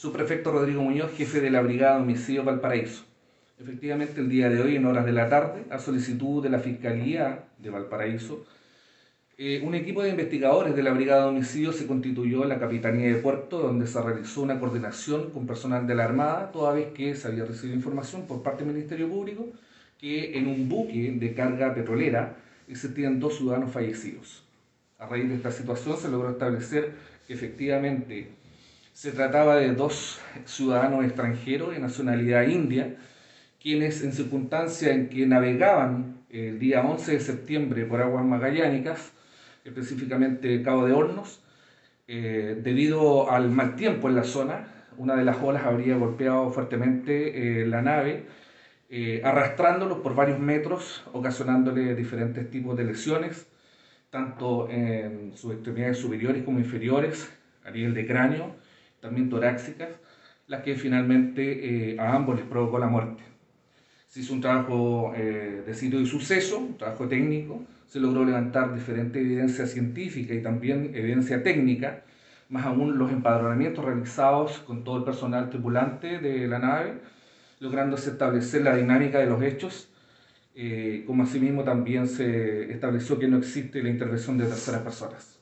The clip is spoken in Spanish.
Subprefecto Rodrigo Muñoz, jefe de la Brigada de Homicidio Valparaíso. Efectivamente, el día de hoy, en horas de la tarde, a solicitud de la Fiscalía de Valparaíso, eh, un equipo de investigadores de la Brigada de Homicidio se constituyó en la Capitanía de Puerto, donde se realizó una coordinación con personal de la Armada, toda vez que se había recibido información por parte del Ministerio Público que en un buque de carga petrolera existían dos ciudadanos fallecidos. A raíz de esta situación se logró establecer que efectivamente se trataba de dos ciudadanos extranjeros de nacionalidad india, quienes en circunstancias en que navegaban el día 11 de septiembre por aguas magallánicas, específicamente Cabo de Hornos, eh, debido al mal tiempo en la zona, una de las olas habría golpeado fuertemente eh, la nave, eh, arrastrándolos por varios metros, ocasionándole diferentes tipos de lesiones, tanto en sus extremidades superiores como inferiores, a nivel de cráneo, también torácicas, las que finalmente a ambos les provocó la muerte. Se hizo un trabajo de sitio y suceso, un trabajo técnico, se logró levantar diferente evidencia científica y también evidencia técnica, más aún los empadronamientos realizados con todo el personal tripulante de la nave, lográndose establecer la dinámica de los hechos, eh, como asimismo también se estableció que no existe la intervención de terceras personas.